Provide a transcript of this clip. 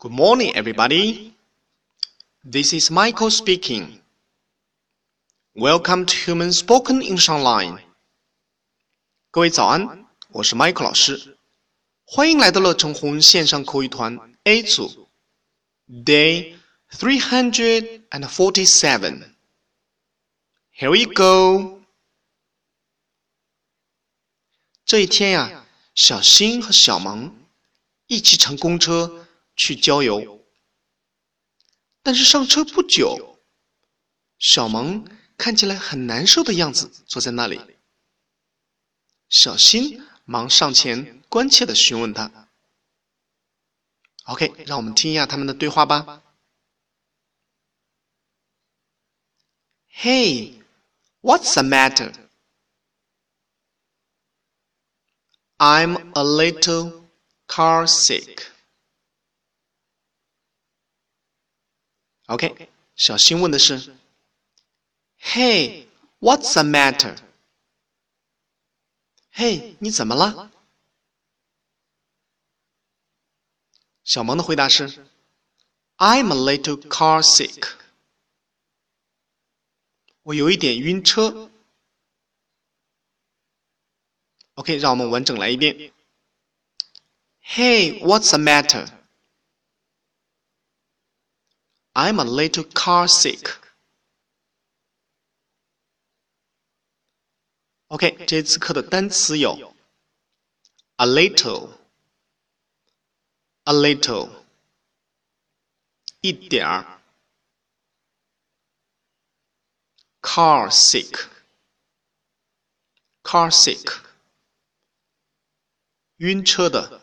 Good morning, everybody. This is Michael speaking. Welcome to Human Spoken English Online. 各位早安，我是 Michael 老师，欢迎来到乐成红线上口语团 A 组，Day three hundred and forty-seven. Here we go. 这一天呀，小新和小萌一起乘公车。 去郊游，但是上车不久，小萌看起来很难受的样子，坐在那里。小新忙上前关切的询问他。OK，让我们听一下他们的对话吧。Hey, what's the matter? I'm a little car sick. OK，小新问的是：“Hey，what's the matter？” 嘿，你怎么了？小萌的回答是：“I'm a little car sick。”我有一点晕车。OK，让我们完整来一遍：“Hey，what's the matter？” I'm a little car sick. OK，这次课的单词有 a little, a little，一点儿，car sick, car sick，晕车的。